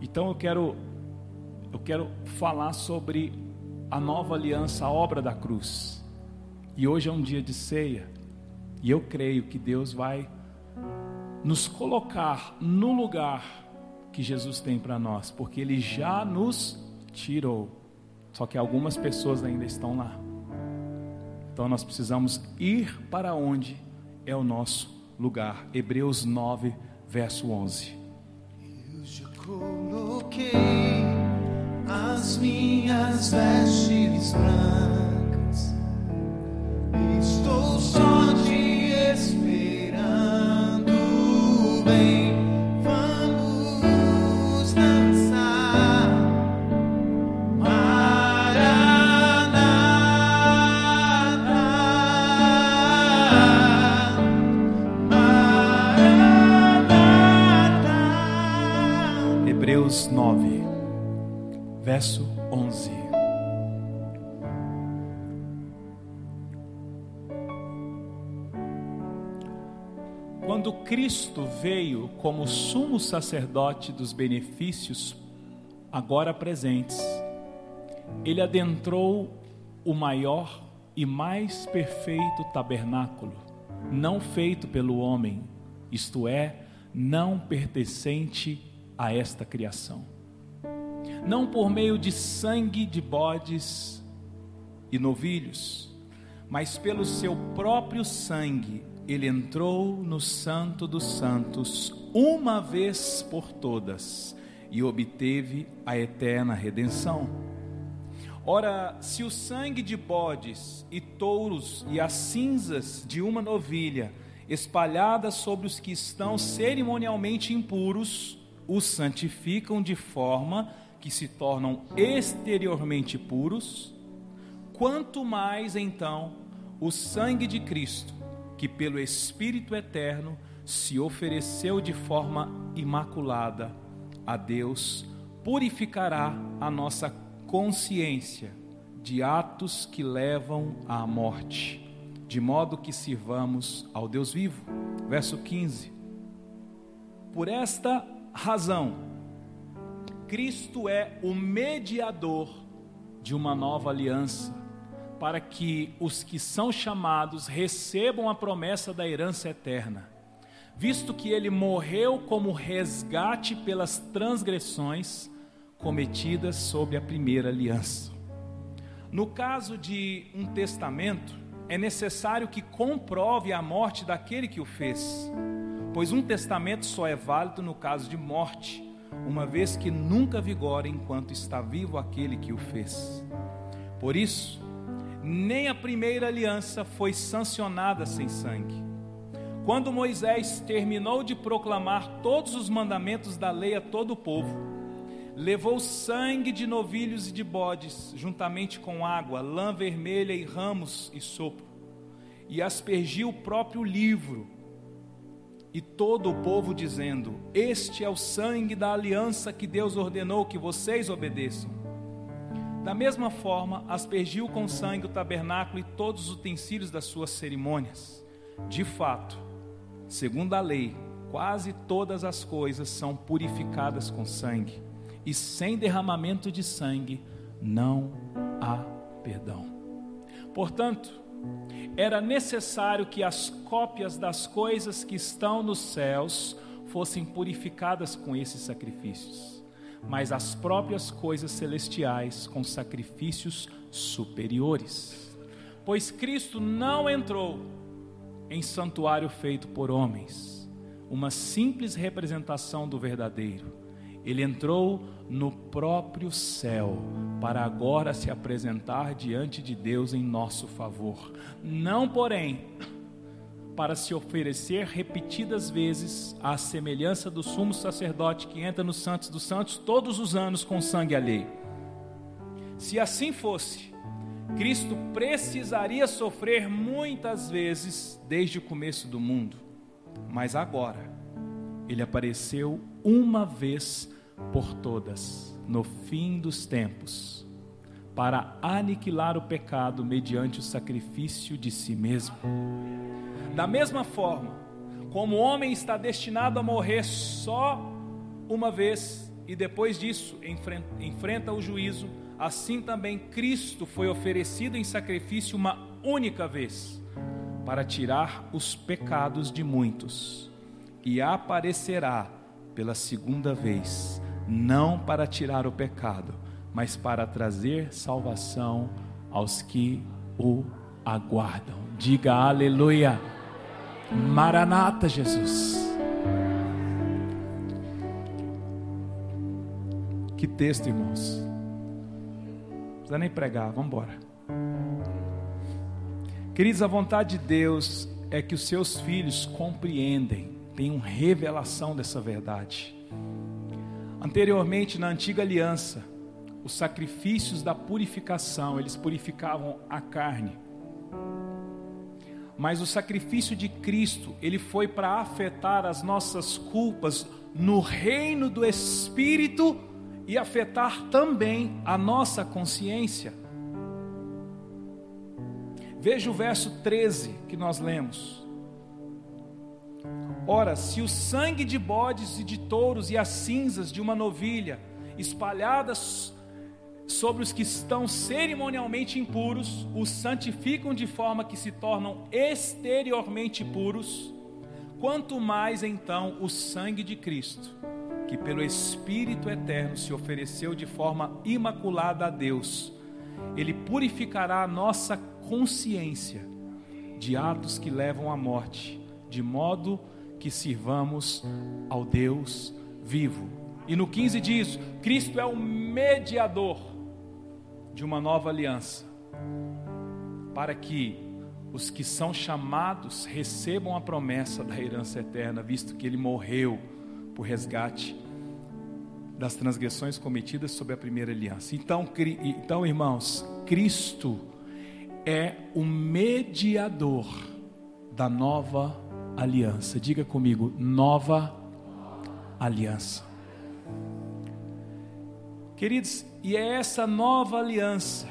Então eu quero eu quero falar sobre a nova aliança, a obra da cruz. E hoje é um dia de ceia. E eu creio que Deus vai nos colocar no lugar que Jesus tem para nós, porque ele já nos tirou. Só que algumas pessoas ainda estão lá. Então nós precisamos ir para onde é o nosso lugar. Hebreus 9, verso 11. Coloquei as minhas vestes brancas. Cristo veio como sumo sacerdote dos benefícios agora presentes, ele adentrou o maior e mais perfeito tabernáculo, não feito pelo homem, isto é, não pertencente a esta criação. Não por meio de sangue de bodes e novilhos, mas pelo seu próprio sangue, ele entrou no Santo dos Santos uma vez por todas e obteve a eterna redenção. Ora, se o sangue de bodes e touros e as cinzas de uma novilha espalhadas sobre os que estão cerimonialmente impuros os santificam de forma que se tornam exteriormente puros, quanto mais então o sangue de Cristo, que pelo Espírito eterno se ofereceu de forma imaculada a Deus, purificará a nossa consciência de atos que levam à morte, de modo que sirvamos ao Deus vivo. Verso 15. Por esta razão, Cristo é o mediador de uma nova aliança, para que os que são chamados recebam a promessa da herança eterna, visto que ele morreu como resgate pelas transgressões cometidas sob a primeira aliança. No caso de um testamento, é necessário que comprove a morte daquele que o fez, pois um testamento só é válido no caso de morte, uma vez que nunca vigora enquanto está vivo aquele que o fez. Por isso, nem a primeira aliança foi sancionada sem sangue. Quando Moisés terminou de proclamar todos os mandamentos da lei a todo o povo, levou sangue de novilhos e de bodes, juntamente com água, lã vermelha e ramos e sopro, e aspergiu o próprio livro, e todo o povo dizendo: Este é o sangue da aliança que Deus ordenou que vocês obedeçam. Da mesma forma, aspergiu com sangue o tabernáculo e todos os utensílios das suas cerimônias. De fato, segundo a lei, quase todas as coisas são purificadas com sangue, e sem derramamento de sangue não há perdão. Portanto, era necessário que as cópias das coisas que estão nos céus fossem purificadas com esses sacrifícios, mas as próprias coisas celestiais com sacrifícios superiores. Pois Cristo não entrou em santuário feito por homens, uma simples representação do verdadeiro. Ele entrou no próprio céu para agora se apresentar diante de Deus em nosso favor. Não, porém, para se oferecer repetidas vezes à semelhança do sumo sacerdote que entra nos santos dos santos todos os anos com sangue alheio. Se assim fosse, Cristo precisaria sofrer muitas vezes desde o começo do mundo, mas agora ele apareceu uma vez por todas, no fim dos tempos, para aniquilar o pecado mediante o sacrifício de si mesmo. Da mesma forma, como o homem está destinado a morrer só uma vez e depois disso enfrenta o juízo, assim também Cristo foi oferecido em sacrifício uma única vez para tirar os pecados de muitos e aparecerá pela segunda vez, não para tirar o pecado, mas para trazer salvação aos que o aguardam. Diga aleluia. Maranata, Jesus. Que texto, irmãos. Não precisa nem pregar, vamos embora. Queridos, a vontade de Deus é que os seus filhos compreendem, tenham revelação dessa verdade. Anteriormente, na antiga aliança, os sacrifícios da purificação, eles purificavam a carne. Mas o sacrifício de Cristo, ele foi para afetar as nossas culpas no reino do Espírito e afetar também a nossa consciência. Veja o verso 13 que nós lemos. Ora, se o sangue de bodes e de touros e as cinzas de uma novilha espalhadas sobre os que estão cerimonialmente impuros, os santificam de forma que se tornam exteriormente puros, quanto mais então o sangue de Cristo, que pelo Espírito eterno se ofereceu de forma imaculada a Deus, ele purificará a nossa consciência de atos que levam à morte, de modo que sirvamos ao Deus vivo. E no 15 diz: Cristo é o mediador de uma nova aliança, para que os que são chamados recebam a promessa da herança eterna, visto que ele morreu por resgate das transgressões cometidas sob a primeira aliança. Então, então irmãos, Cristo é o mediador da nova aliança. Diga comigo, nova aliança. Queridos, e é essa nova aliança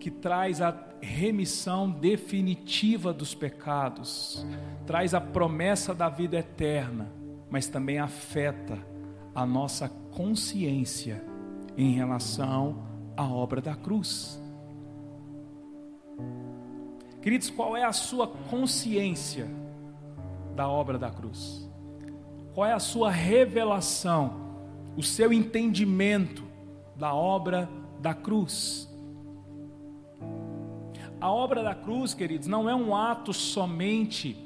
que traz a remissão definitiva dos pecados, traz a promessa da vida eterna, mas também afeta a nossa consciência em relação à obra da cruz. Queridos, qual é a sua consciência da obra da cruz? Qual é a sua revelação, o seu entendimento da obra da cruz. A obra da cruz, queridos, não é um ato somente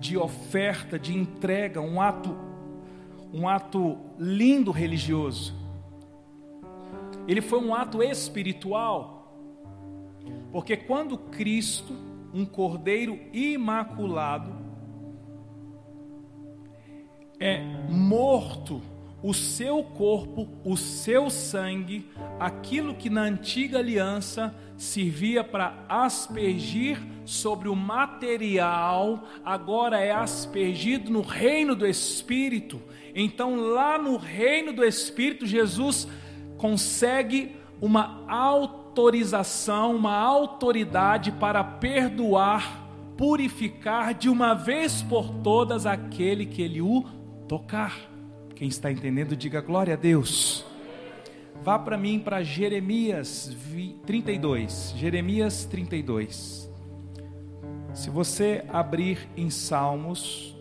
de oferta, de entrega, um ato um ato lindo religioso. Ele foi um ato espiritual. Porque quando Cristo, um cordeiro imaculado, é morto o seu corpo, o seu sangue, aquilo que na antiga aliança servia para aspergir sobre o material, agora é aspergido no reino do Espírito. Então, lá no reino do Espírito, Jesus consegue uma autorização, uma autoridade para perdoar, purificar de uma vez por todas aquele que ele o tocar. Quem está entendendo, diga glória a Deus. Vá para mim para Jeremias 32. Jeremias 32. Se você abrir em Salmos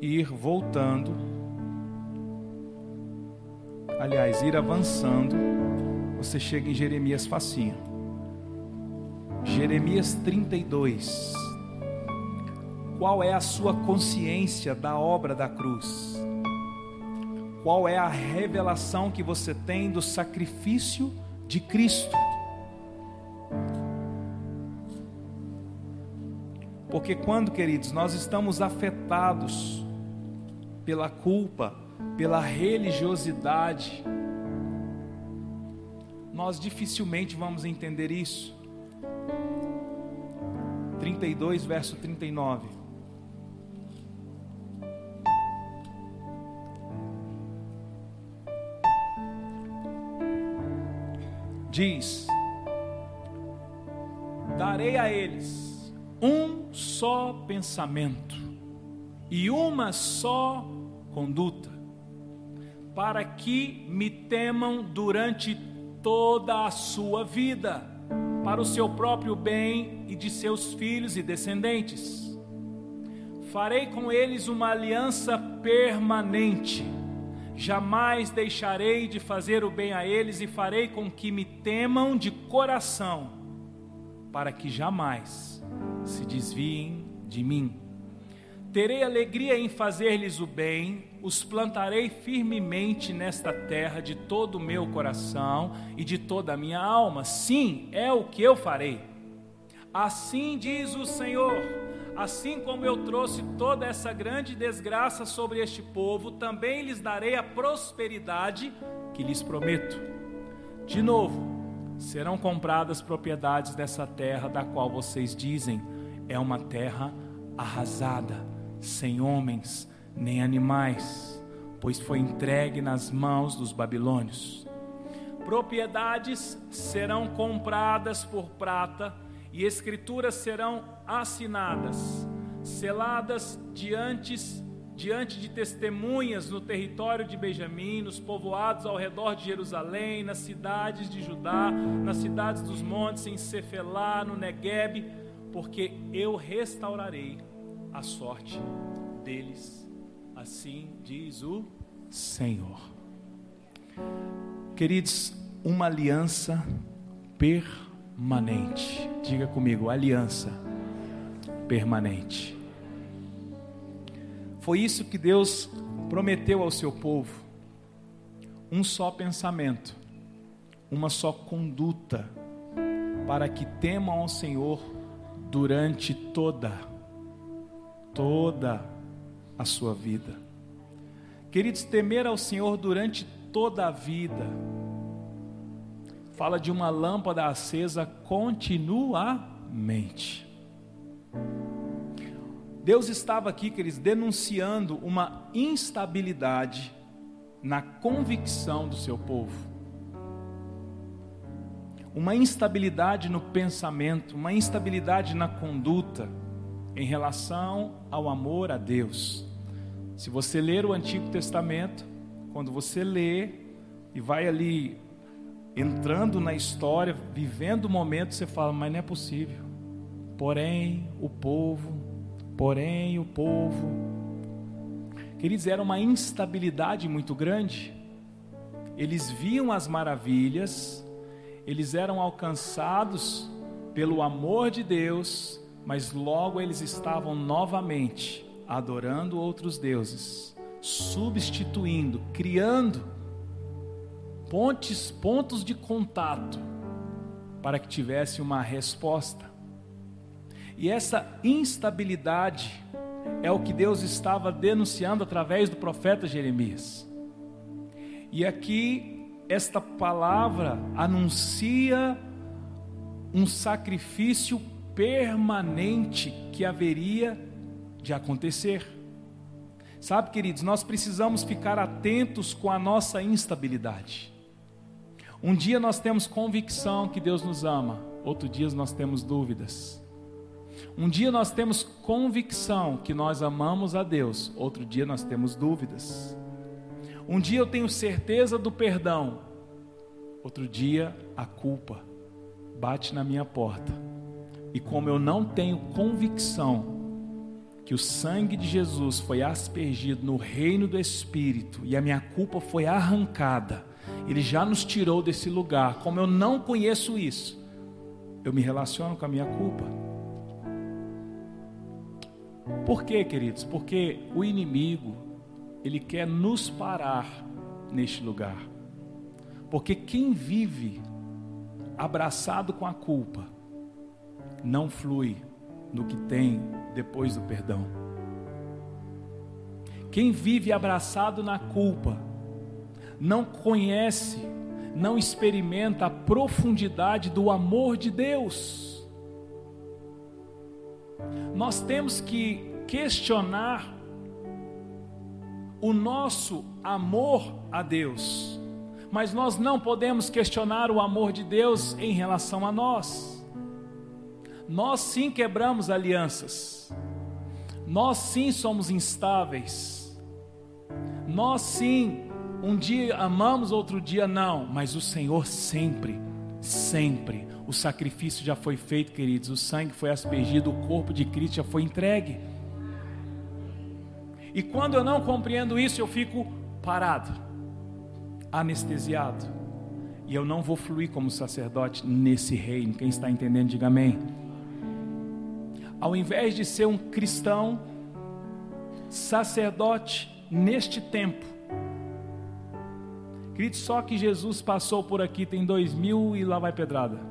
e ir voltando, aliás, ir avançando, você chega em Jeremias facinho. Jeremias 32. Qual é a sua consciência da obra da cruz? Qual é a revelação que você tem do sacrifício de Cristo. Porque quando, queridos, nós estamos afetados pela culpa, pela religiosidade, nós dificilmente vamos entender isso. 32, verso 39. Diz: Darei a eles um só pensamento e uma só conduta, para que me temam durante toda a sua vida, para o seu próprio bem e de seus filhos e descendentes. Farei com eles uma aliança permanente. Jamais deixarei de fazer o bem a eles e farei com que me temam de coração, para que jamais se desviem de mim. Terei alegria em fazer-lhes o bem, os plantarei firmemente nesta terra de todo o meu coração e de toda a minha alma. Sim, é o que eu farei. Assim diz o Senhor Assim como eu trouxe toda essa grande desgraça sobre este povo, também lhes darei a prosperidade que lhes prometo. De novo, serão compradas propriedades dessa terra, da qual vocês dizem é uma terra arrasada, sem homens nem animais, pois foi entregue nas mãos dos babilônios. Propriedades serão compradas por prata e escrituras serão assinadas, seladas diante, diante de testemunhas no território de Benjamim, nos povoados ao redor de Jerusalém, nas cidades de Judá, nas cidades dos montes, em Cefelá, no Negueb, porque eu restaurarei a sorte deles, assim diz o Senhor. Queridos, uma aliança permanente. Diga comigo, aliança permanente. Foi isso que Deus prometeu ao seu povo: um só pensamento, uma só conduta, para que temam ao Senhor durante toda, toda a sua vida. Queridos, temer ao Senhor durante toda a vida, fala de uma lâmpada acesa continuamente. Deus estava aqui, queridos, denunciando uma instabilidade na convicção do seu povo. Uma instabilidade no pensamento, uma instabilidade na conduta em relação ao amor a Deus. Se você ler o Antigo Testamento, quando você lê e vai ali entrando na história, vivendo o momento, você fala, mas não é possível. Porém, o povo, porém, o povo. Queridos, era uma instabilidade muito grande. Eles viam as maravilhas, eles eram alcançados pelo amor de Deus, mas logo eles estavam novamente adorando outros deuses, substituindo, criando pontes, pontos de contato para que tivesse uma resposta. E essa instabilidade é o que Deus estava denunciando através do profeta Jeremias. E aqui esta palavra anuncia um sacrifício permanente que haveria de acontecer. Sabe, queridos, nós precisamos ficar atentos com a nossa instabilidade. Um dia nós temos convicção que Deus nos ama, outro dia nós temos dúvidas. Um dia nós temos convicção que nós amamos a Deus, outro dia nós temos dúvidas. Um dia eu tenho certeza do perdão, outro dia a culpa bate na minha porta. E como eu não tenho convicção que o sangue de Jesus foi aspergido no reino do Espírito e a minha culpa foi arrancada, ele já nos tirou desse lugar. Como eu não conheço isso, eu me relaciono com a minha culpa. Por quê, queridos? Porque o inimigo, ele quer nos parar neste lugar. Porque quem vive abraçado com a culpa, não flui no que tem depois do perdão. Quem vive abraçado na culpa, não conhece, não experimenta a profundidade do amor de Deus. Nós temos que questionar o nosso amor a Deus, mas nós não podemos questionar o amor de Deus em relação a nós. Nós sim quebramos alianças, nós sim somos instáveis, nós sim Um dia amamos, outro dia não, mas o Senhor sempre, sempre. O sacrifício já foi feito, queridos. O sangue foi aspergido, o corpo de Cristo já foi entregue. E quando eu não compreendo isso, eu fico parado, anestesiado. E eu não vou fluir como sacerdote nesse reino. Quem está entendendo, diga amém. Ao invés de ser um cristão, sacerdote neste tempo, Querido, só que Jesus passou por aqui tem dois mil e lá vai pedrada.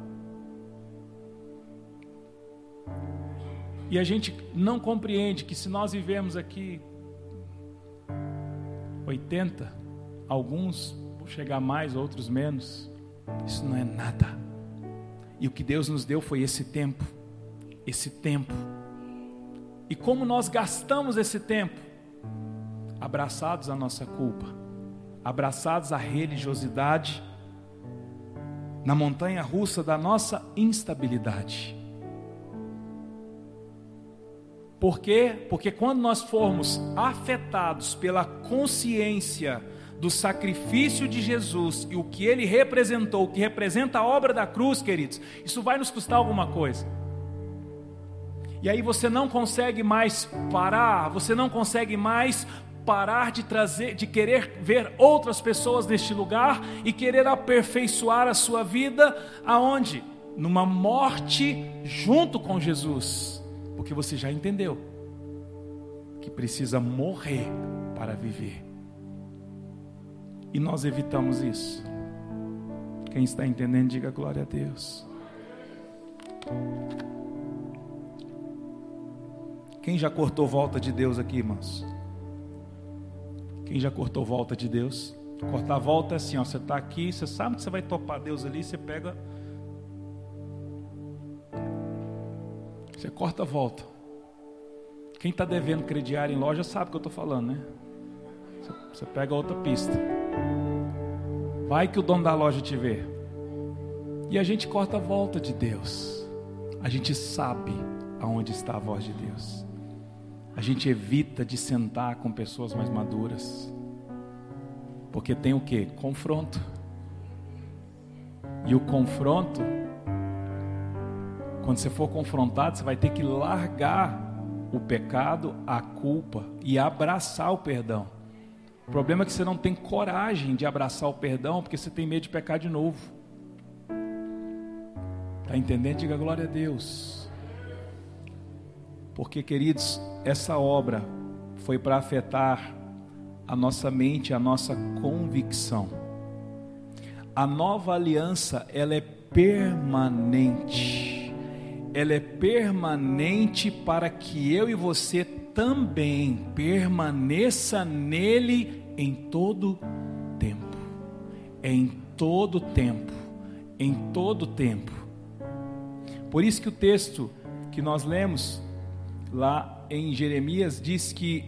E a gente não compreende que se nós vivemos aqui 80, alguns chegar mais, outros menos, isso não é nada. E o que Deus nos deu foi esse tempo, esse tempo. E como nós gastamos esse tempo? Abraçados à nossa culpa abraçados à religiosidade, na montanha russa da nossa instabilidade. Por quê? Porque quando nós formos afetados pela consciência do sacrifício de Jesus e o que ele representou, o que representa a obra da cruz, queridos, isso vai nos custar alguma coisa. E aí você não consegue mais parar, você não consegue mais parar de trazer, de querer ver outras pessoas neste lugar e querer aperfeiçoar a sua vida aonde? Numa morte junto com Jesus, porque você já entendeu que precisa morrer para viver. E nós evitamos isso. Quem está entendendo, diga glória a Deus. Quem já cortou volta de Deus aqui, irmãos? Quem já cortou volta de Deus? Cortar volta é assim, ó, você está aqui, você sabe que você vai topar Deus ali, você pega. Você corta a volta. Quem está devendo crediário em loja sabe o que eu estou falando, né? Você, pega outra pista. Vai que o dono da loja te vê. E a gente corta a volta de Deus. A gente sabe aonde está a voz de Deus a gente evita de sentar com pessoas mais maduras. Porque tem o que? Confronto. E o confronto, quando você for confrontado, você vai ter que largar o pecado, a culpa e abraçar o perdão. O problema é que você não tem coragem de abraçar o perdão porque você tem medo de pecar de novo. Está entendendo? Diga glória a Deus. Porque, queridos, essa obra foi para afetar a nossa mente, a nossa convicção. A nova aliança, ela é permanente. Ela é permanente para que eu e você também permaneça nele em todo tempo. Em todo tempo. Em todo tempo. Por isso que o texto que nós lemos lá em Jeremias diz que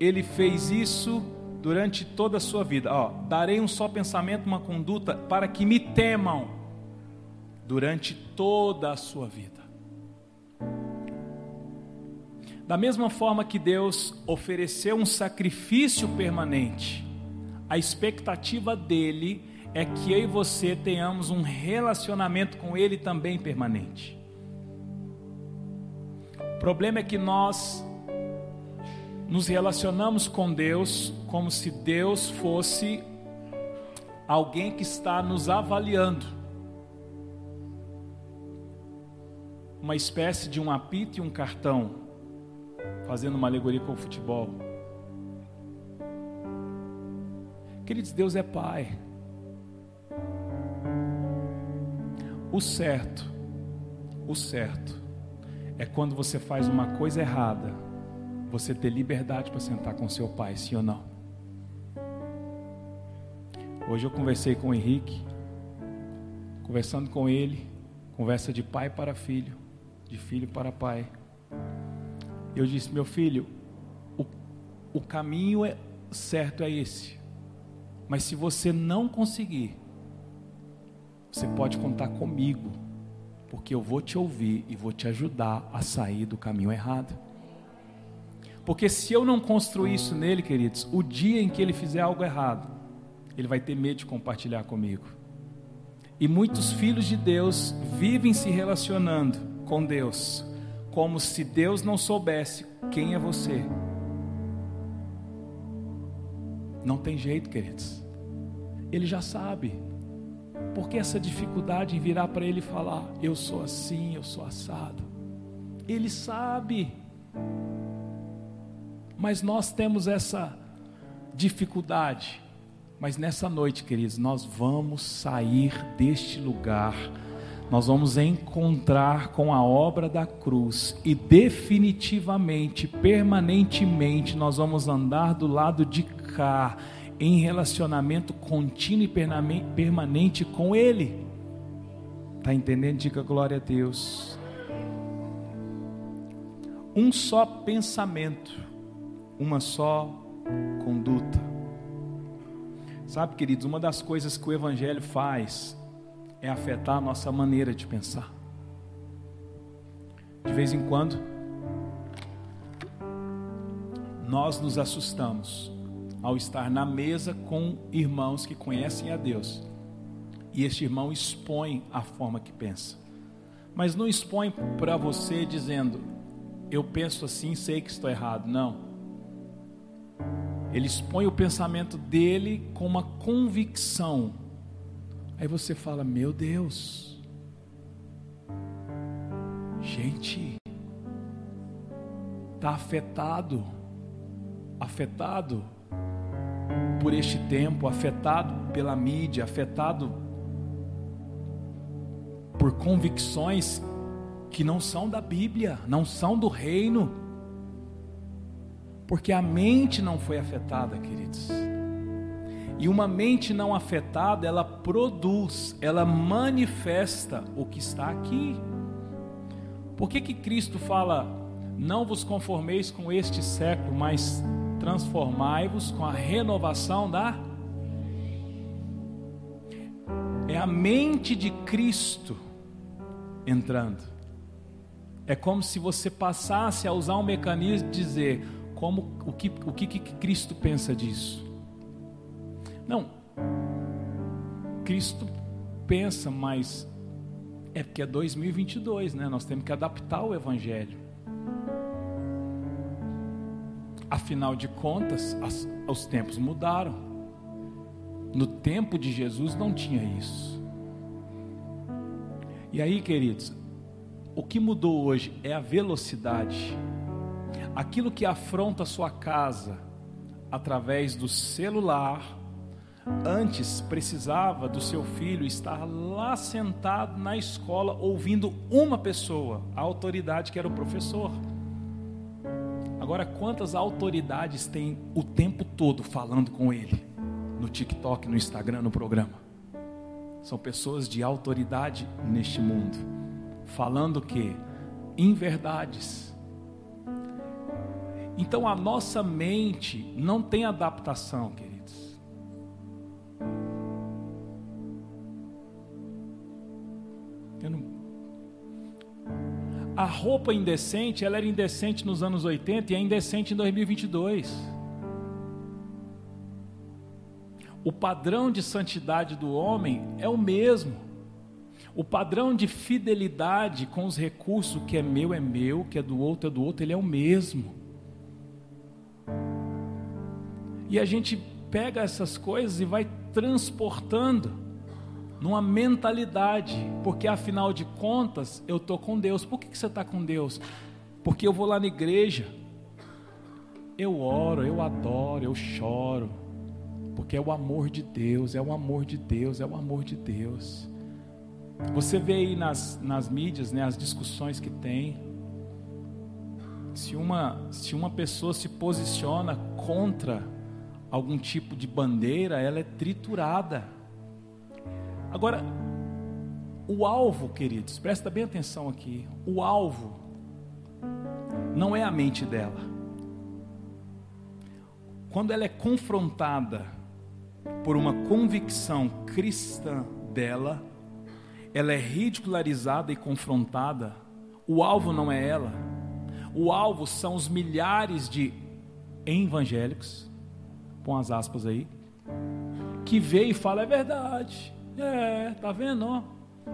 ele fez isso durante toda a sua vida. Ó, darei um só pensamento, uma conduta para que me temam durante toda a sua vida. Da mesma forma que Deus ofereceu um sacrifício permanente, a expectativa dele é que eu e você tenhamos um relacionamento com ele também permanente. O problema é que nós nos relacionamos com Deus como se Deus fosse alguém que está nos avaliando. Uma espécie de um apito e um cartão, fazendo uma alegoria com o futebol. Queridos, Deus é Pai. O certo, o certo é quando você faz uma coisa errada, você ter liberdade para sentar com seu pai, sim ou não? Hoje eu conversei com o Henrique, conversando com ele, conversa de pai para filho, de filho para pai. Eu disse, meu filho, o, o caminho é, certo é esse, mas se você não conseguir, você pode contar comigo porque eu vou te ouvir e vou te ajudar a sair do caminho errado. Porque se eu não construir isso nele, queridos, o dia em que ele fizer algo errado, ele vai ter medo de compartilhar comigo. E muitos filhos de Deus vivem se relacionando com Deus, como se Deus não soubesse quem é você. Não tem jeito, queridos. Ele já sabe. Por que essa dificuldade em virar para ele e falar: Eu sou assim, eu sou assado? Ele sabe. Mas nós temos essa dificuldade mas nessa noite, queridos, nós vamos sair deste lugar, nós vamos encontrar com a obra da cruz e definitivamente, permanentemente, nós vamos andar do lado de cá, em relacionamento contínuo e permanente com Ele. Está entendendo? Diga glória a Deus. Um só pensamento, uma só conduta. Sabe, queridos, uma das coisas que o Evangelho faz é afetar a nossa maneira de pensar. De vez em quando, nós nos assustamos ao estar na mesa com irmãos que conhecem a Deus e este irmão expõe a forma que pensa, mas não expõe para você dizendo, eu penso assim, sei que estou errado. Não. Ele expõe o pensamento dele com uma convicção. Aí você fala: Meu Deus, gente, está afetado, afetado por este tempo, afetado pela mídia, afetado por convicções que não são da Bíblia, não são do reino. Porque a mente não foi afetada, queridos. E uma mente não afetada, ela produz, ela manifesta o que está aqui. Por que que Cristo fala: "Não vos conformeis com este século, mas transformai-vos com a renovação da É a mente de Cristo entrando. É como se você passasse a usar um mecanismo de dizer: como o que, o que, que Cristo pensa disso. Não, Cristo pensa, mas é porque é 2022, né? Nós temos que adaptar o Evangelho. Afinal de contas, as, os tempos mudaram. No tempo de Jesus não tinha isso. E aí, queridos, o que mudou hoje é a velocidade aquilo que afronta a sua casa através do celular, antes precisava do seu filho estar lá sentado na escola ouvindo uma pessoa, a autoridade que era o professor. Agora, quantas autoridades tem o tempo todo falando com ele? No TikTok, no Instagram, no programa. São pessoas de autoridade neste mundo, falando que? Inverdades então a nossa mente não tem adaptação, queridos. A roupa indecente, ela era indecente nos anos 80 e é indecente em 2022. O padrão de santidade do homem é o mesmo. O padrão de fidelidade com os recursos que é meu é meu, que é do outro é do outro, ele é o mesmo. E a gente pega essas coisas e vai transportando numa mentalidade, porque afinal de contas eu estou com Deus. Por que, que você está com Deus? Porque eu vou lá na igreja, eu oro, eu adoro, eu choro, porque é o amor de Deus, é o amor de Deus, é o amor de Deus. Você vê aí nas, nas mídias né, as discussões que tem. Se uma, se uma pessoa se posiciona contra algum tipo de bandeira, ela é triturada. Agora, o alvo, queridos, presta bem atenção aqui. O alvo não é a mente dela. Quando ela é confrontada por uma convicção cristã dela, ela é ridicularizada e confrontada. O alvo não é ela. O alvo são os milhares de evangélicos põe as aspas aí, que vê e fala é verdade. É, tá vendo? Ó,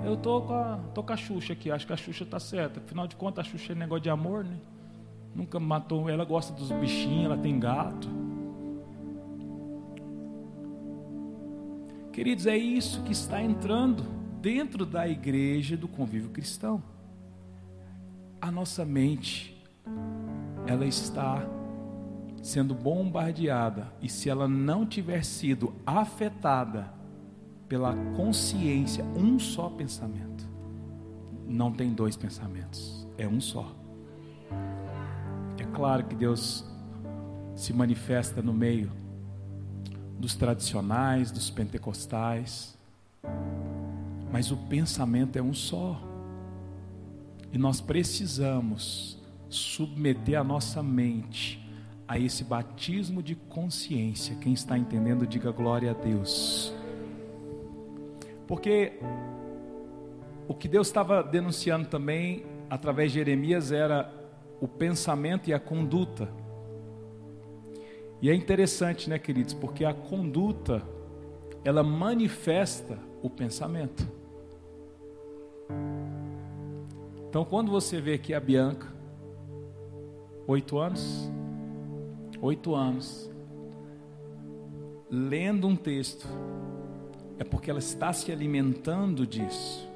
eu tô com a, tô com a Xuxa aqui, acho que a Xuxa tá certa. Afinal de contas, a Xuxa é negócio de amor, né? Nunca matou, ela gosta dos bichinhos, ela tem gato. Queridos, é isso que está entrando dentro da igreja do convívio cristão. A nossa mente, ela está sendo bombardeada, e se ela não tiver sido afetada pela consciência, um só pensamento, não tem dois pensamentos, é um só. É claro que Deus se manifesta no meio dos tradicionais, dos pentecostais, mas o pensamento é um só. E nós precisamos submeter a nossa mente a esse batismo de consciência. Quem está entendendo, diga glória a Deus. Porque o que Deus estava denunciando também através de Jeremias era o pensamento e a conduta. E é interessante, né, queridos, porque a conduta ela manifesta o pensamento. Então, quando você vê aqui a Bianca, oito anos, oito anos, lendo um texto, é porque ela está se alimentando disso.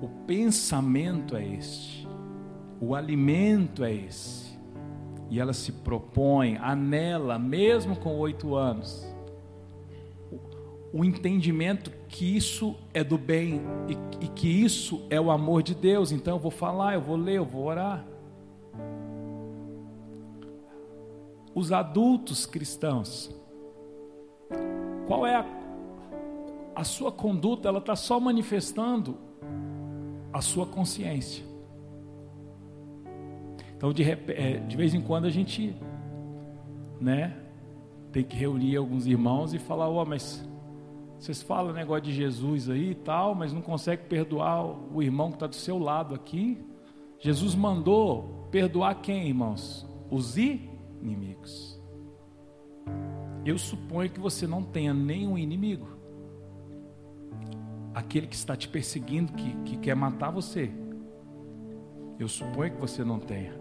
O pensamento é este, o alimento é esse. E ela se propõe, anela, mesmo com oito anos, o entendimento que isso é do bem e, e que isso é o amor de Deus. Então eu vou falar, eu vou ler, eu vou orar. os adultos cristãos, qual é a, a sua conduta? Ela está só manifestando a sua consciência. Então, de, é, de vez em quando a gente, né, tem que reunir alguns irmãos e falar: Ó, oh, mas vocês falam negócio de Jesus aí e tal, mas não consegue perdoar o irmão que está do seu lado aqui. Jesus mandou perdoar quem, irmãos? Os inimigos. Eu suponho que você não tenha nenhum inimigo. Aquele que está te perseguindo, que, que quer matar você. Eu suponho que você não tenha.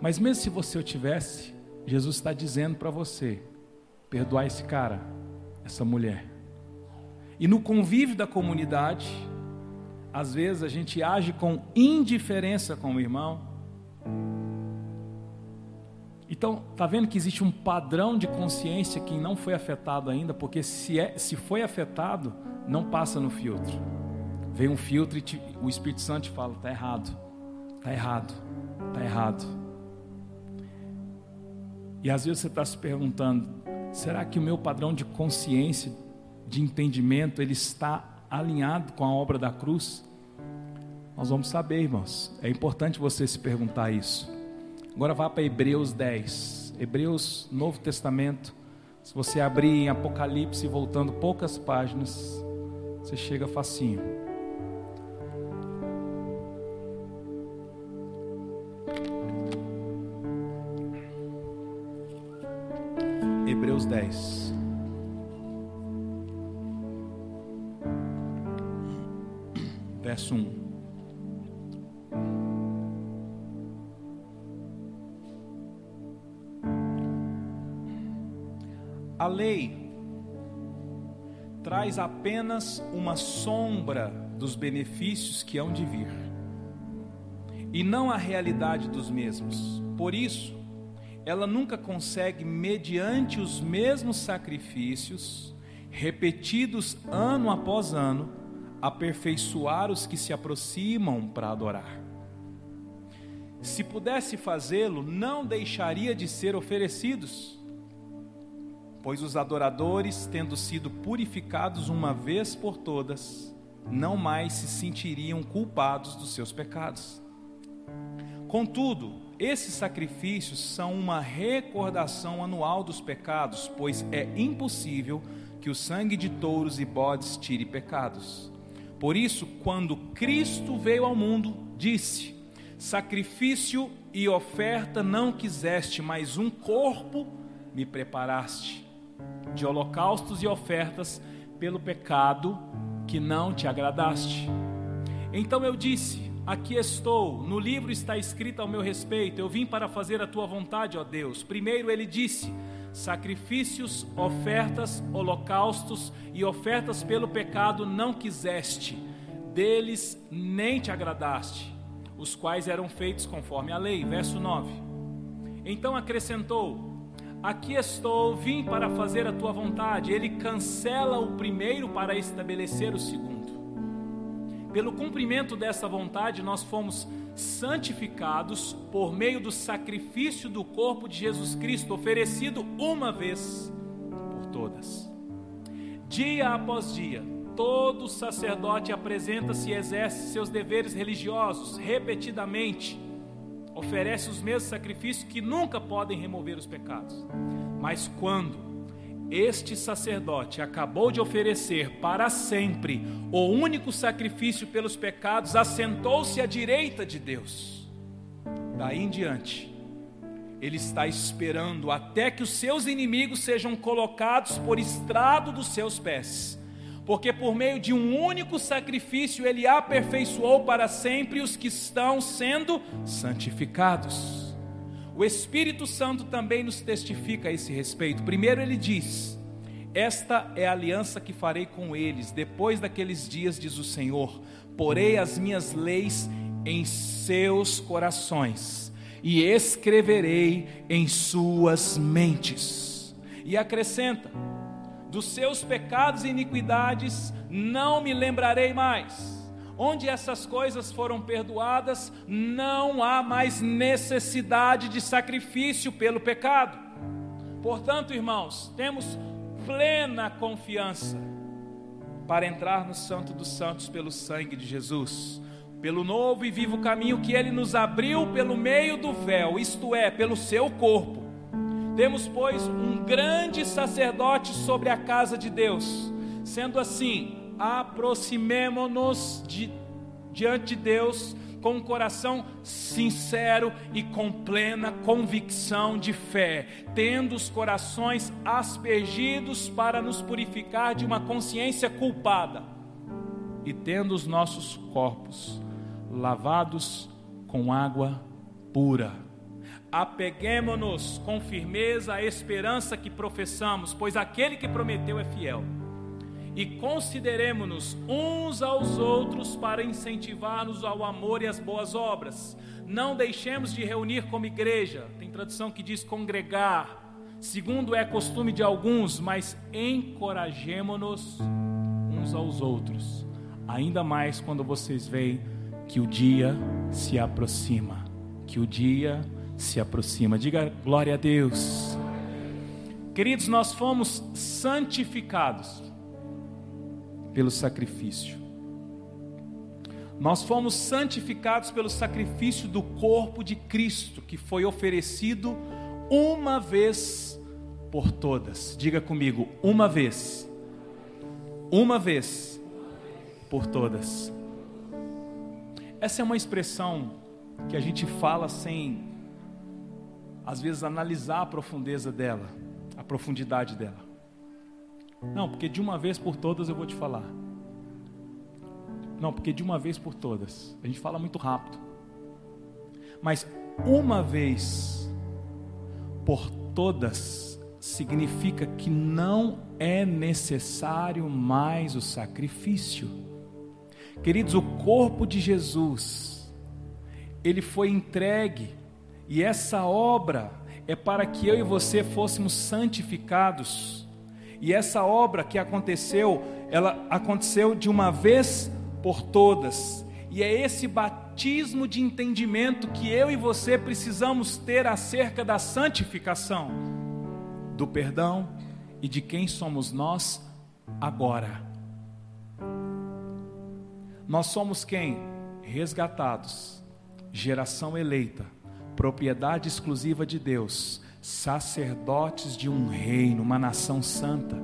Mas mesmo se você o tivesse, Jesus está dizendo para você: perdoar esse cara, essa mulher. E no convívio da comunidade, às vezes a gente age com indiferença com o irmão, então, tá vendo que existe um padrão de consciência que não foi afetado ainda, porque se, é, se foi afetado, não passa no filtro. Vem um filtro e te, o Espírito Santo te fala: tá errado, tá errado, tá errado. E às vezes você está se perguntando: será que o meu padrão de consciência, de entendimento, ele está alinhado com a obra da cruz? Nós vamos saber, irmãos. É importante você se perguntar isso. Agora vá para Hebreus 10. Hebreus, Novo Testamento. Se você abrir em Apocalipse, voltando poucas páginas, você chega facinho. Hebreus 10. Apenas uma sombra dos benefícios que hão de vir, e não a realidade dos mesmos. Por isso, ela nunca consegue, mediante os mesmos sacrifícios, repetidos ano após ano, aperfeiçoar os que se aproximam para adorar. Se pudesse fazê-lo, não deixaria de ser oferecidos Pois os adoradores, tendo sido purificados uma vez por todas, não mais se sentiriam culpados dos seus pecados. Contudo, esses sacrifícios são uma recordação anual dos pecados, pois é impossível que o sangue de touros e bodes tire pecados. Por isso, quando Cristo veio ao mundo, disse: Sacrifício e oferta não quiseste, mas um corpo me preparaste de holocaustos e ofertas pelo pecado que não te agradaste. Então eu disse: Aqui estou, no livro está escrito ao meu respeito, eu vim para fazer a tua vontade, ó Deus. Primeiro ele disse: Sacrifícios, ofertas, holocaustos e ofertas pelo pecado não quiseste, deles nem te agradaste, os quais eram feitos conforme a lei. Verso 9. Então acrescentou: Aqui estou, vim para fazer a tua vontade. Ele cancela o primeiro para estabelecer o segundo. Pelo cumprimento dessa vontade, nós fomos santificados por meio do sacrifício do corpo de Jesus Cristo, oferecido uma vez por todas. Dia após dia, todo sacerdote apresenta-se e exerce seus deveres religiosos repetidamente oferece os mesmos sacrifícios que nunca podem remover os pecados. Mas quando este sacerdote acabou de oferecer para sempre o único sacrifício pelos pecados, assentou-se à direita de Deus. Daí em diante, ele está esperando até que os seus inimigos sejam colocados por estrado dos seus pés porque por meio de um único sacrifício ele aperfeiçoou para sempre os que estão sendo santificados. O Espírito Santo também nos testifica a esse respeito. Primeiro ele diz: Esta é a aliança que farei com eles depois daqueles dias, diz o Senhor. Porei as minhas leis em seus corações e escreverei em suas mentes. E acrescenta: dos seus pecados e iniquidades não me lembrarei mais. Onde essas coisas foram perdoadas, não há mais necessidade de sacrifício pelo pecado. Portanto, irmãos, temos plena confiança para entrar no Santo dos Santos pelo sangue de Jesus, pelo novo e vivo caminho que ele nos abriu pelo meio do véu, isto é, pelo seu corpo temos, pois, um grande sacerdote sobre a casa de Deus. Sendo assim, aproximemo-nos de, diante de Deus com um coração sincero e com plena convicção de fé, tendo os corações aspergidos para nos purificar de uma consciência culpada e tendo os nossos corpos lavados com água pura apeguemo-nos com firmeza à esperança que professamos, pois aquele que prometeu é fiel. E consideremos-nos uns aos outros para incentivar-nos ao amor e às boas obras. Não deixemos de reunir como igreja, tem tradução que diz congregar, segundo é costume de alguns, mas encorajemo-nos uns aos outros, ainda mais quando vocês veem que o dia se aproxima, que o dia se aproxima. Diga glória a Deus. Queridos, nós fomos santificados pelo sacrifício. Nós fomos santificados pelo sacrifício do corpo de Cristo, que foi oferecido uma vez por todas. Diga comigo, uma vez. Uma vez por todas. Essa é uma expressão que a gente fala sem às vezes, analisar a profundeza dela, a profundidade dela. Não, porque de uma vez por todas eu vou te falar. Não, porque de uma vez por todas. A gente fala muito rápido. Mas uma vez por todas significa que não é necessário mais o sacrifício. Queridos, o corpo de Jesus, ele foi entregue e essa obra é para que eu e você fôssemos santificados. E essa obra que aconteceu, ela aconteceu de uma vez por todas. E é esse batismo de entendimento que eu e você precisamos ter acerca da santificação, do perdão e de quem somos nós agora. Nós somos quem? Resgatados, geração eleita propriedade exclusiva de Deus, sacerdotes de um reino, uma nação santa.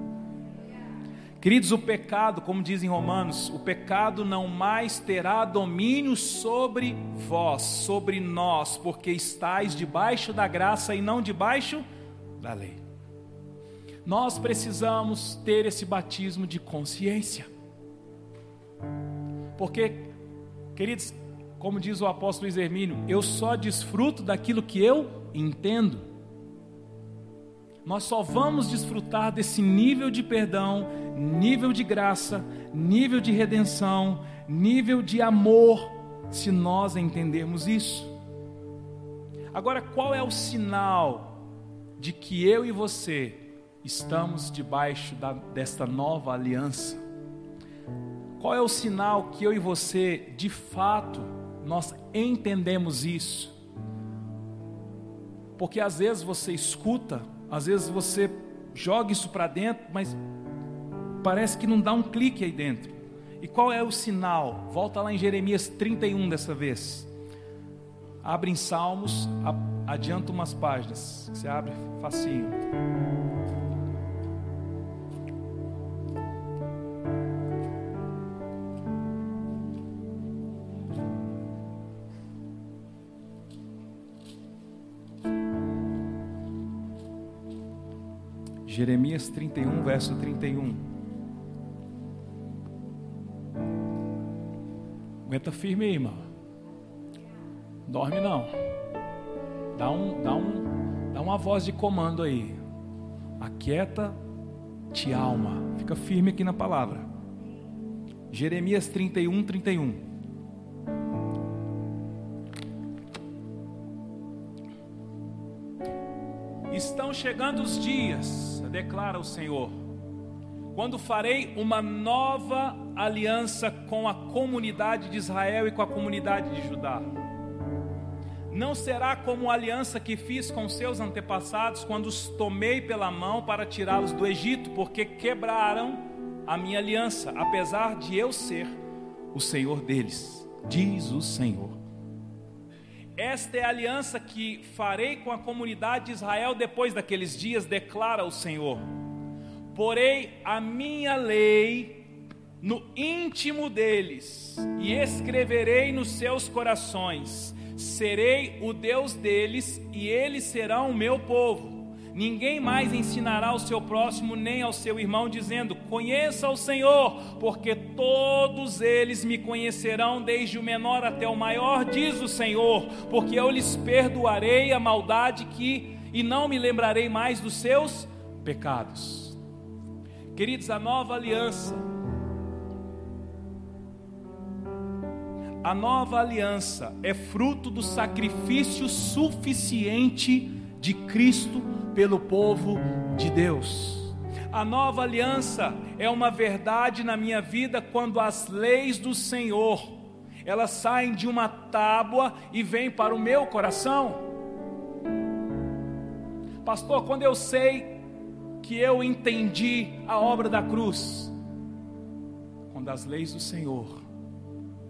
Queridos, o pecado, como diz em Romanos, o pecado não mais terá domínio sobre vós, sobre nós, porque estáis debaixo da graça e não debaixo da lei. nós precisamos ter esse batismo de consciência. Porque, queridos, como diz o apóstolo Luiz Hermínio, eu só desfruto daquilo que eu entendo. Nós só vamos desfrutar desse nível de perdão, nível de graça, nível de redenção, nível de amor, se nós entendermos isso. Agora, qual é o sinal de que eu e você estamos debaixo da, desta nova aliança? Qual é o sinal que eu e você, de fato, nós entendemos isso? Porque às vezes você escuta, às vezes você joga isso para dentro, mas parece que não dá um clique aí dentro. E qual é o sinal? Volta lá em Jeremias 31 dessa vez. Abre em Salmos, adianta umas páginas. Você abre facinho. Jeremias 31, verso 31. Aguenta firme aí, irmão. Dorme não. Dá um, dá um, dá uma voz de comando aí. Aquieta te alma. Fica firme aqui na palavra. Jeremias 31, 31. Chegando os dias, declara o Senhor, quando farei uma nova aliança com a comunidade de Israel e com a comunidade de Judá. Não será como a aliança que fiz com seus antepassados quando os tomei pela mão para tirá-los do Egito, porque quebraram a minha aliança, apesar de eu ser o Senhor deles, diz o Senhor. Esta é a aliança que farei com a comunidade de Israel depois daqueles dias, declara o Senhor. Porei a minha lei no íntimo deles e escreverei nos seus corações. Serei o Deus deles e eles serão o meu povo. Ninguém mais ensinará ao seu próximo nem ao seu irmão, dizendo: Conheça o Senhor, porque todos eles me conhecerão, desde o menor até o maior, diz o Senhor, porque eu lhes perdoarei a maldade que e não me lembrarei mais dos seus pecados. Queridos, a nova aliança, a nova aliança é fruto do sacrifício suficiente de Cristo pelo povo de Deus. A nova aliança é uma verdade na minha vida quando as leis do Senhor, elas saem de uma tábua e vêm para o meu coração. Pastor, quando eu sei que eu entendi a obra da cruz, quando as leis do Senhor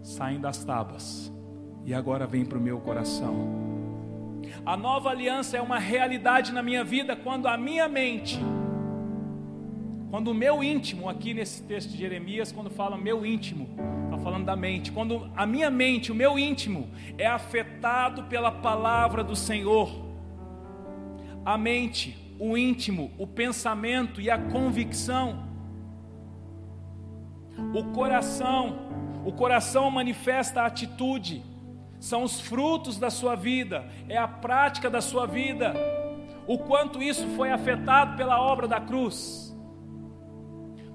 saem das tábuas e agora vêm para o meu coração. A nova aliança é uma realidade na minha vida quando a minha mente, quando o meu íntimo, aqui nesse texto de Jeremias, quando fala meu íntimo, está falando da mente, quando a minha mente, o meu íntimo, é afetado pela palavra do Senhor, a mente, o íntimo, o pensamento e a convicção, o coração, o coração manifesta a atitude, são os frutos da sua vida, é a prática da sua vida, o quanto isso foi afetado pela obra da cruz.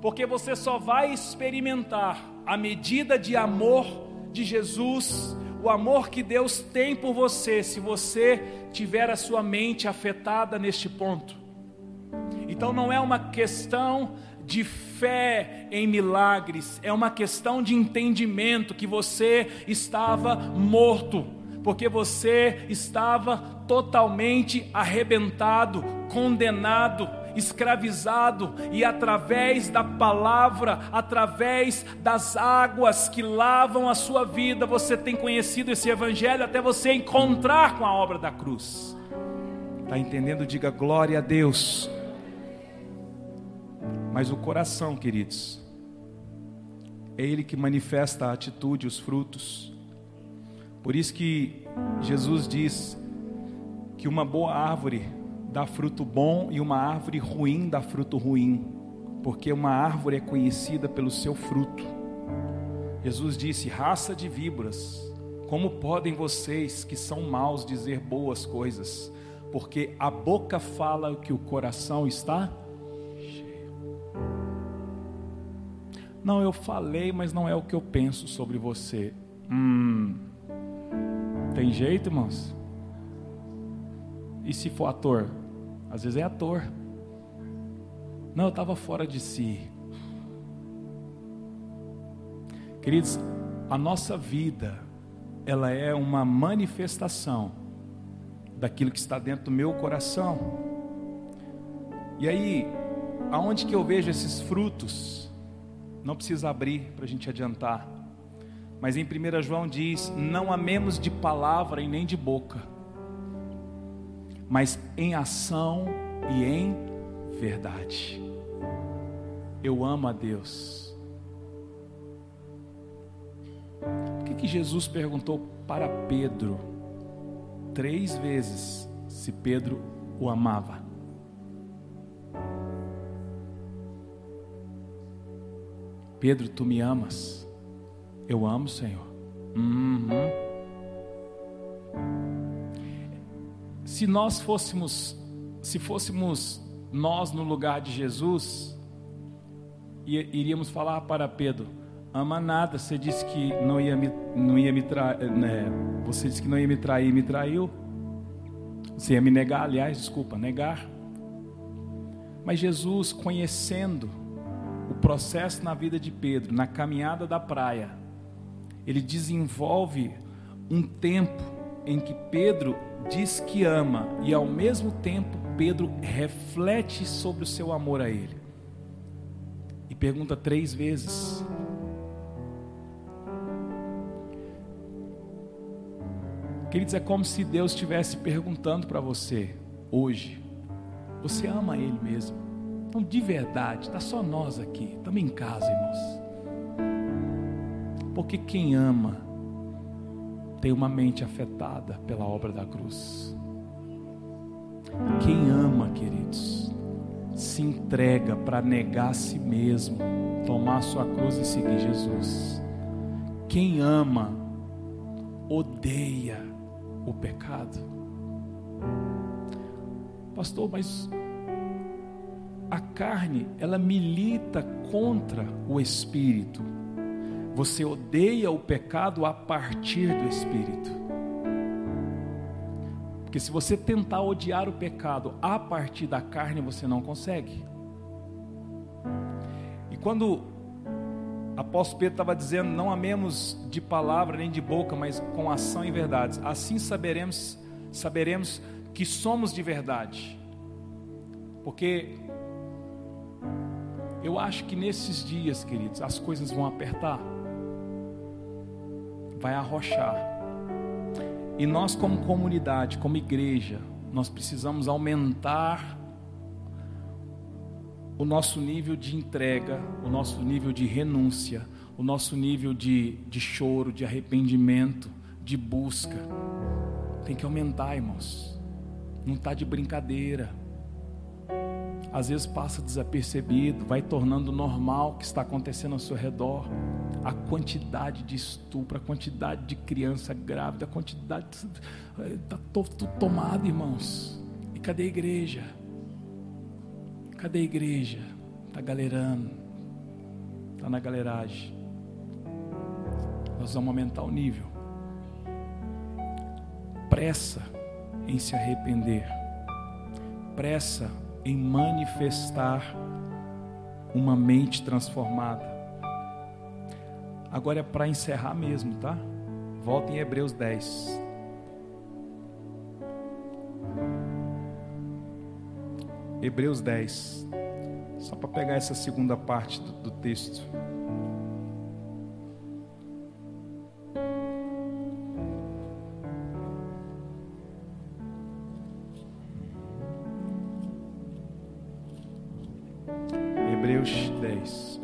Porque você só vai experimentar a medida de amor de Jesus, o amor que Deus tem por você, se você tiver a sua mente afetada neste ponto. Então não é uma questão de fé em milagres, é uma questão de entendimento que você estava morto, porque você estava totalmente arrebentado, condenado, escravizado, e através da palavra, através das águas que lavam a sua vida, você tem conhecido esse Evangelho até você encontrar com a obra da cruz. Está entendendo? Diga glória a Deus. Mas o coração, queridos, é ele que manifesta a atitude, os frutos. Por isso que Jesus diz que uma boa árvore dá fruto bom e uma árvore ruim dá fruto ruim, porque uma árvore é conhecida pelo seu fruto. Jesus disse: raça de víboras, como podem vocês que são maus dizer boas coisas? Porque a boca fala o que o coração está Não, eu falei, mas não é o que eu penso sobre você. Hum, tem jeito, irmãos? E se for ator? Às vezes é ator. Não, eu estava fora de si. Queridos, a nossa vida, ela é uma manifestação daquilo que está dentro do meu coração. E aí, aonde que eu vejo esses frutos? Não precisa abrir para a gente adiantar. Mas em 1 João diz: Não amemos de palavra e nem de boca, mas em ação e em verdade. Eu amo a Deus. Por que, que Jesus perguntou para Pedro três vezes se Pedro o amava? Pedro, tu me amas? Eu amo, Senhor. Uhum. Se nós fôssemos, se fôssemos nós no lugar de Jesus, iríamos falar para Pedro: ama nada. Você disse que não ia me, não ia me trair, né? Você disse que não ia me trair, me traiu. Você ia me negar, aliás, desculpa, negar. Mas Jesus, conhecendo o processo na vida de Pedro, na caminhada da praia, ele desenvolve um tempo em que Pedro diz que ama e ao mesmo tempo Pedro reflete sobre o seu amor a ele. E pergunta três vezes: Queridos, é como se Deus estivesse perguntando para você hoje: Você ama Ele mesmo? Então, de verdade, está só nós aqui, estamos em casa, irmãos. Porque quem ama tem uma mente afetada pela obra da cruz. Quem ama, queridos, se entrega para negar a si mesmo, tomar a sua cruz e seguir Jesus. Quem ama, odeia o pecado. Pastor, mas a carne, ela milita contra o espírito. Você odeia o pecado a partir do espírito. Porque se você tentar odiar o pecado a partir da carne, você não consegue. E quando apóstolo Pedro estava dizendo: Não amemos de palavra nem de boca, mas com ação e verdades. Assim saberemos, saberemos que somos de verdade. Porque eu acho que nesses dias, queridos, as coisas vão apertar vai arrochar. E nós, como comunidade, como igreja, nós precisamos aumentar o nosso nível de entrega, o nosso nível de renúncia, o nosso nível de, de choro, de arrependimento, de busca. Tem que aumentar, irmãos. Não está de brincadeira às vezes passa desapercebido, vai tornando normal o que está acontecendo ao seu redor. A quantidade de estupro, a quantidade de criança grávida, a quantidade. Está tudo tomado, irmãos. E cadê a igreja? Cadê a igreja? Está galerando, está na galeragem. Nós vamos aumentar o nível. Pressa em se arrepender. Pressa em manifestar uma mente transformada. Agora é para encerrar mesmo, tá? Volta em Hebreus 10. Hebreus 10. Só para pegar essa segunda parte do, do texto.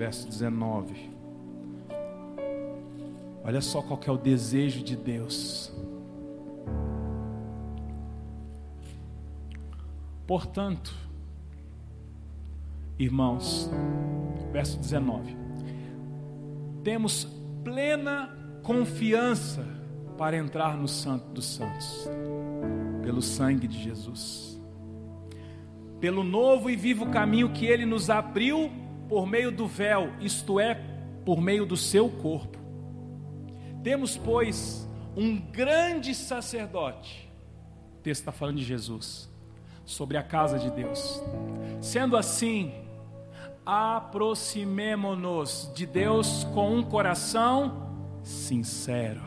Verso 19. Olha só qual é o desejo de Deus. Portanto, irmãos, verso 19: temos plena confiança para entrar no Santo dos Santos, pelo sangue de Jesus, pelo novo e vivo caminho que Ele nos abriu por meio do véu, isto é, por meio do seu corpo. Temos, pois, um grande sacerdote, o texto está falando de Jesus, sobre a casa de Deus. Sendo assim, aproximemo-nos de Deus com um coração sincero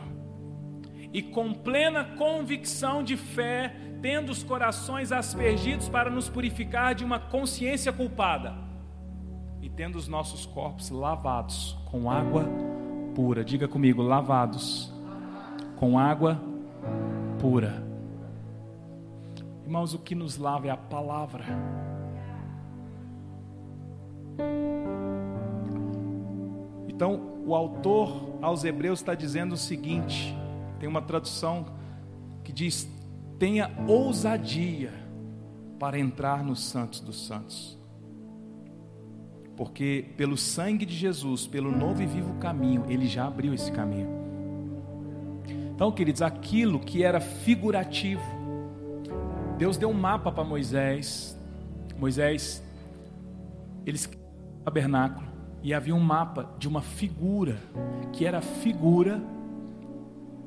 e com plena convicção de fé, tendo os corações aspergidos para nos purificar de uma consciência culpada tendo os nossos corpos lavados com água pura. Diga comigo, lavados com água pura. Irmãos, o que nos lava é a palavra. Então, o autor aos Hebreus está dizendo o seguinte: tem uma tradução que diz: tenha ousadia para entrar nos Santos dos Santos. Porque pelo sangue de Jesus, pelo novo e vivo caminho, ele já abriu esse caminho. Então, queridos, aquilo que era figurativo, Deus deu um mapa para Moisés. Moisés, eles tabernáculo e havia um mapa de uma figura, que era a figura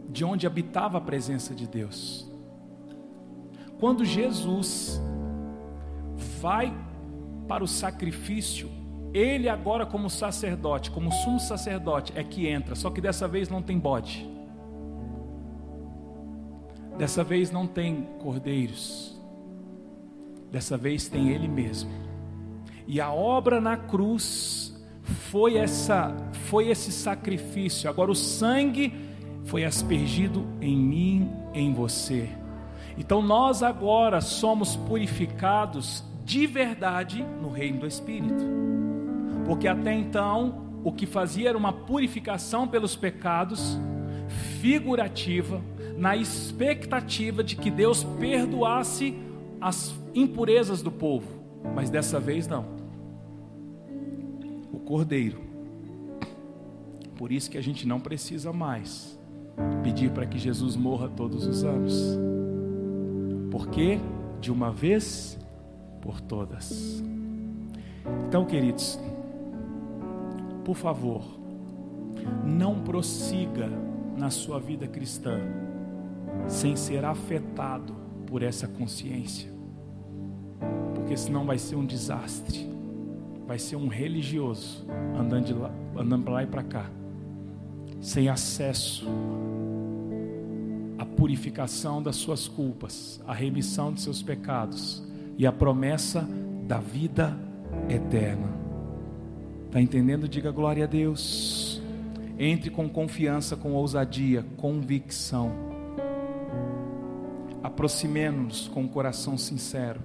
de onde habitava a presença de Deus. Quando Jesus vai para o sacrifício, ele agora como sacerdote, como sumo sacerdote, é que entra, só que dessa vez não tem bode. Dessa vez não tem cordeiros. Dessa vez tem ele mesmo. E a obra na cruz foi essa foi esse sacrifício. Agora o sangue foi aspergido em mim, em você. Então nós agora somos purificados de verdade no reino do espírito. Porque até então o que fazia era uma purificação pelos pecados figurativa, na expectativa de que Deus perdoasse as impurezas do povo, mas dessa vez não. O Cordeiro. Por isso que a gente não precisa mais pedir para que Jesus morra todos os anos. Porque de uma vez por todas. Então, queridos, por favor, não prossiga na sua vida cristã sem ser afetado por essa consciência, porque senão vai ser um desastre, vai ser um religioso andando, lá, andando para lá e para cá, sem acesso à purificação das suas culpas, à remissão de seus pecados e à promessa da vida eterna. Está entendendo? Diga glória a Deus. Entre com confiança, com ousadia, convicção. Aproximemos-nos com um coração sincero,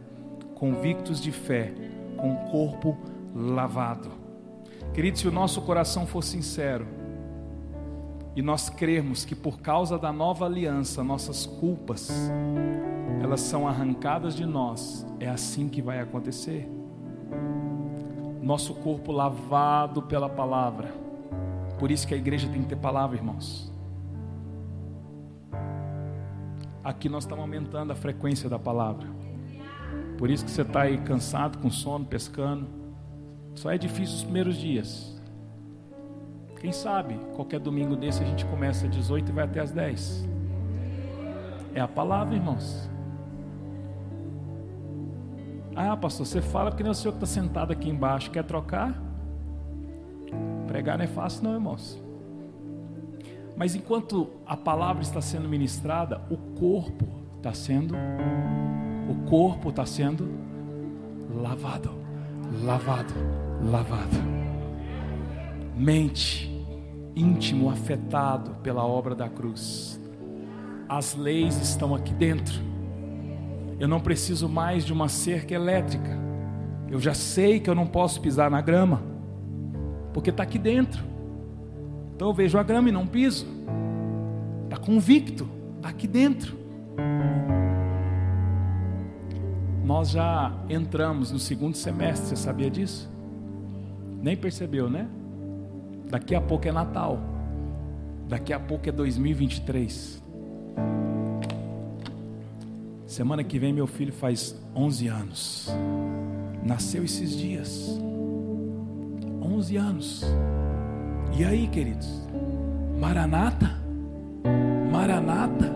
convictos de fé, com o corpo lavado. Querido, se o nosso coração for sincero e nós crermos que por causa da nova aliança nossas culpas elas são arrancadas de nós, é assim que vai acontecer. Nosso corpo lavado pela palavra por isso que a igreja tem que ter palavra, irmãos. Aqui nós estamos aumentando a frequência da palavra. Por isso que você está aí cansado, com sono, pescando. Só é difícil os primeiros dias. Quem sabe, qualquer domingo desse a gente começa às 18 e vai até às 10. É a palavra, irmãos. Ah, pastor, você fala porque nem o senhor que está sentado aqui embaixo quer trocar? Pregar não é fácil, não, irmãos. Mas enquanto a palavra está sendo ministrada, o corpo está sendo, o corpo está sendo lavado, lavado, lavado. Mente, íntimo, afetado pela obra da cruz. As leis estão aqui dentro. Eu não preciso mais de uma cerca elétrica. Eu já sei que eu não posso pisar na grama, porque está aqui dentro. Então eu vejo a grama e não piso. Está convicto, está aqui dentro. Nós já entramos no segundo semestre, você sabia disso? Nem percebeu, né? Daqui a pouco é Natal. Daqui a pouco é 2023. Semana que vem meu filho faz 11 anos. Nasceu esses dias. 11 anos. E aí, queridos? Maranata? Maranata?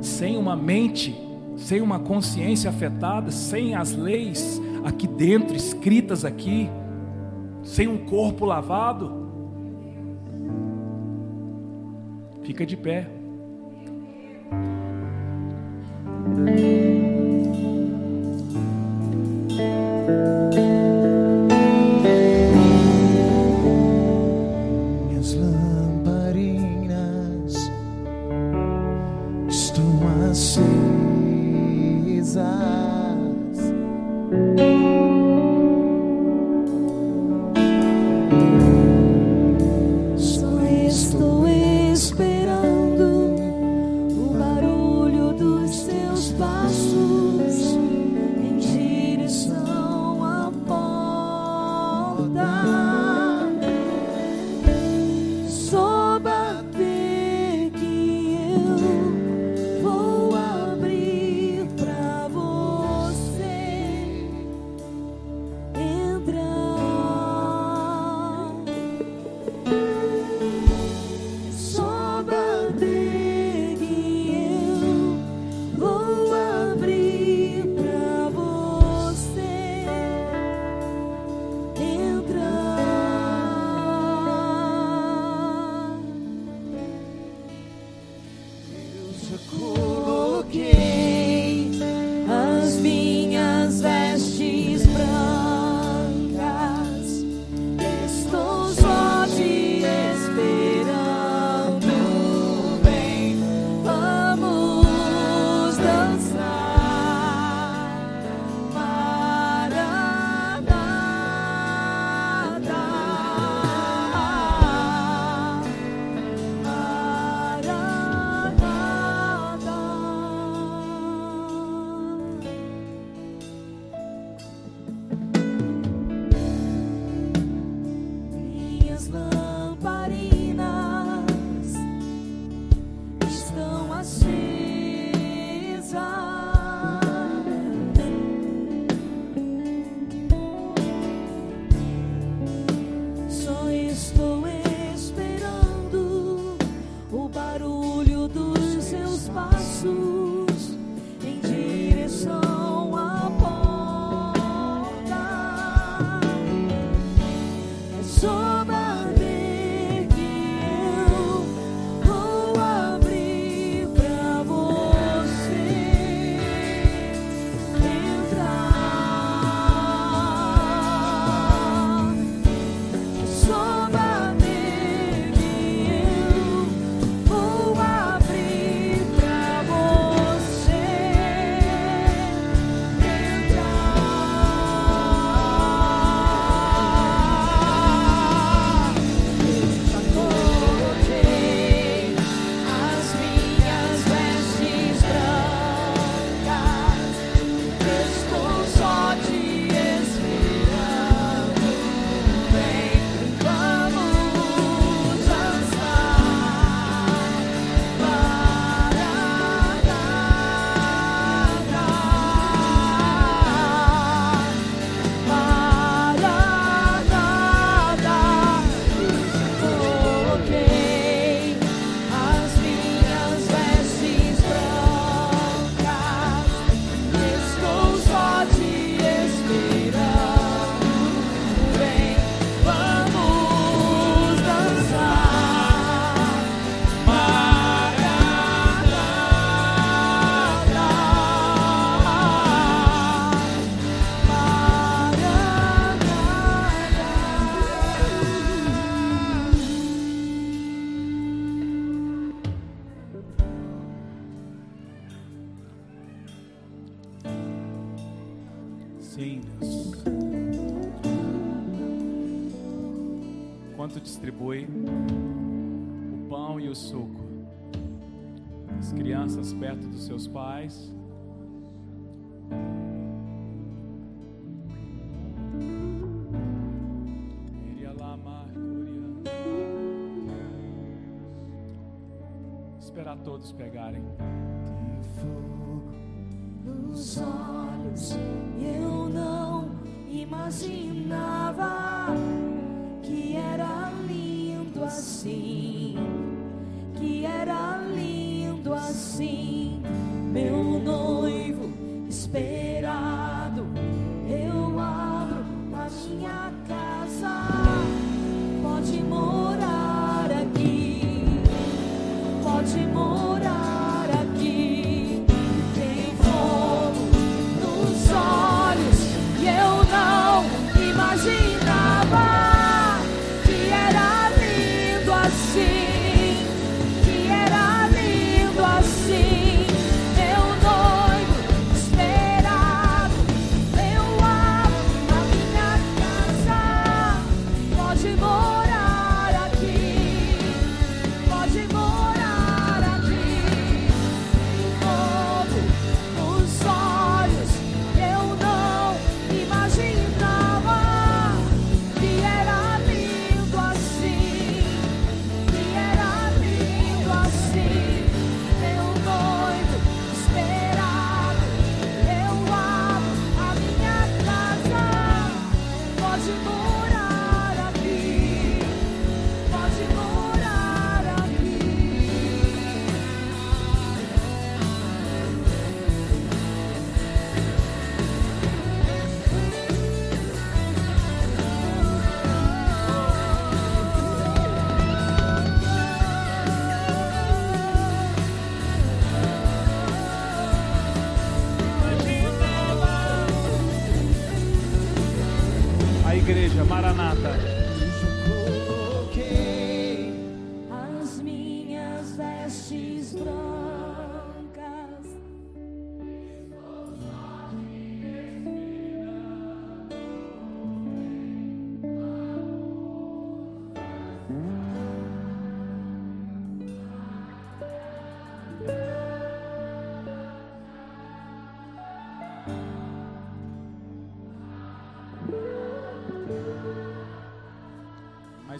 Sem uma mente, sem uma consciência afetada, sem as leis aqui dentro escritas aqui, sem um corpo lavado. Fica de pé. Todos pegarem. de fogo nos olhos. Eu não imaginava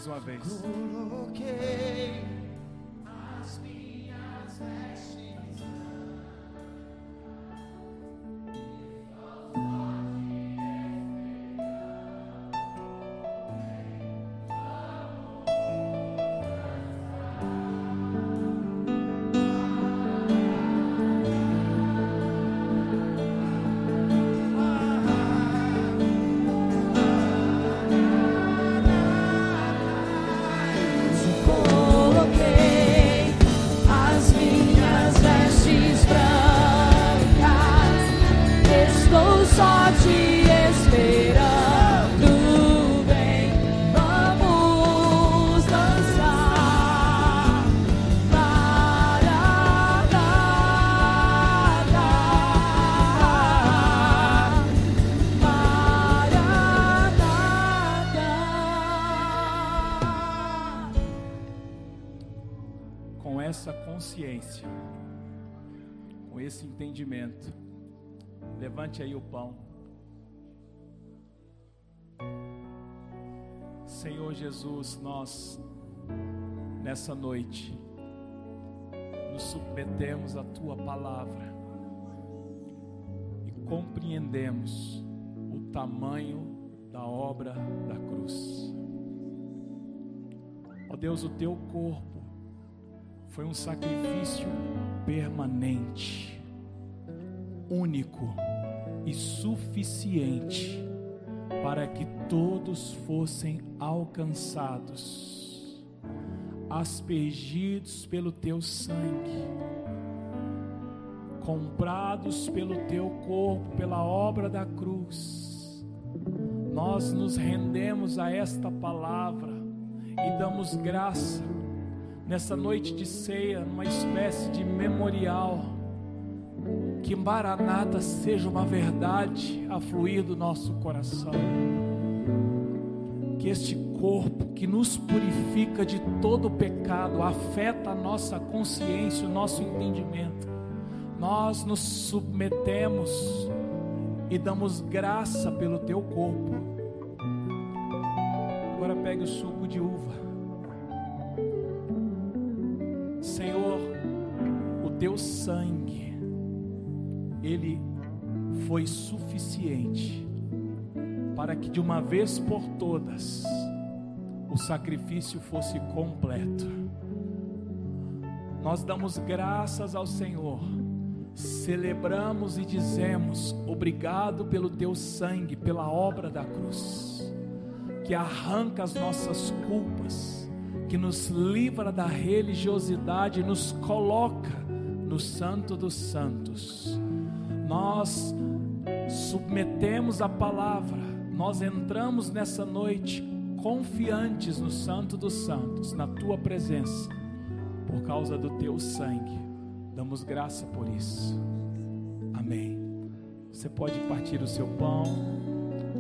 Uma vez. Levante aí o pão. Senhor Jesus, nós nessa noite nos submetemos à tua palavra e compreendemos o tamanho da obra da cruz. Ó Deus, o teu corpo foi um sacrifício permanente, único e suficiente para que todos fossem alcançados, aspergidos pelo teu sangue, comprados pelo teu corpo, pela obra da cruz. Nós nos rendemos a esta palavra e damos graça nessa noite de ceia, numa espécie de memorial. Que Maranata seja uma verdade a fluir do nosso coração. Que este corpo que nos purifica de todo pecado, afeta a nossa consciência, o nosso entendimento. Nós nos submetemos e damos graça pelo teu corpo. Agora pegue o suco de uva. Senhor, teu sangue, ele foi suficiente para que de uma vez por todas o sacrifício fosse completo. Nós damos graças ao Senhor, celebramos e dizemos: obrigado pelo teu sangue, pela obra da cruz, que arranca as nossas culpas, que nos livra da religiosidade, nos coloca no Santo dos Santos. Nós submetemos a palavra, nós entramos nessa noite confiantes no Santo dos Santos, na tua presença, por causa do teu sangue. Damos graça por isso. Amém. Você pode partir o seu pão,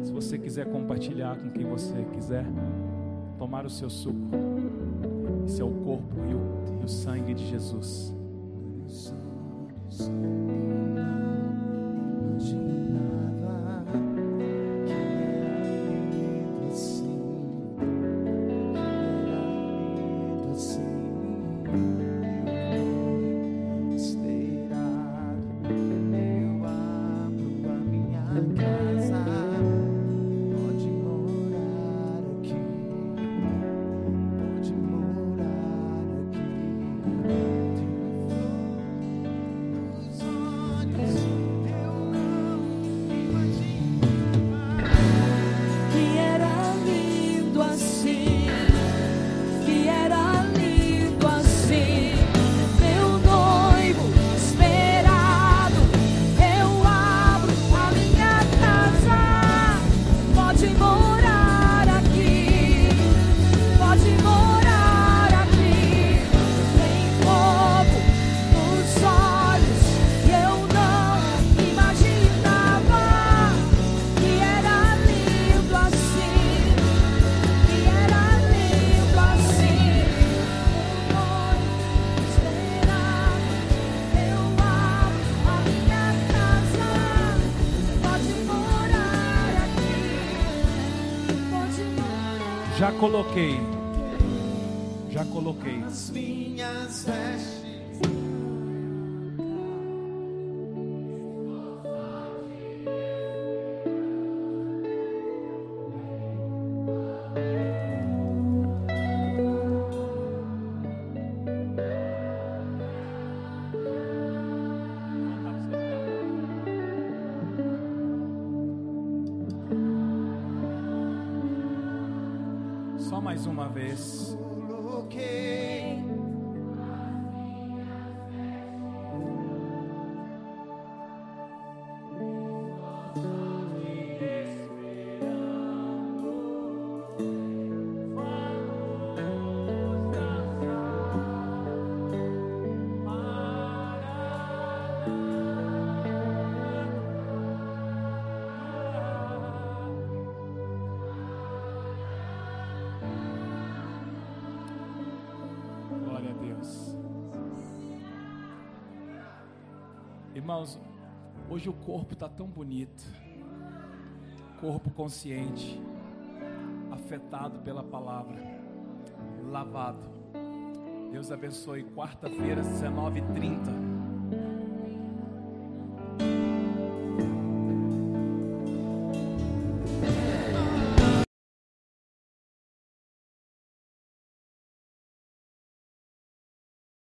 se você quiser compartilhar com quem você quiser, tomar o seu suco. Esse é o corpo e o, e o sangue de Jesus. Já mais uma vez. Irmãos, hoje o corpo está tão bonito. Corpo consciente, afetado pela palavra, lavado. Deus abençoe. Quarta-feira, 19h30.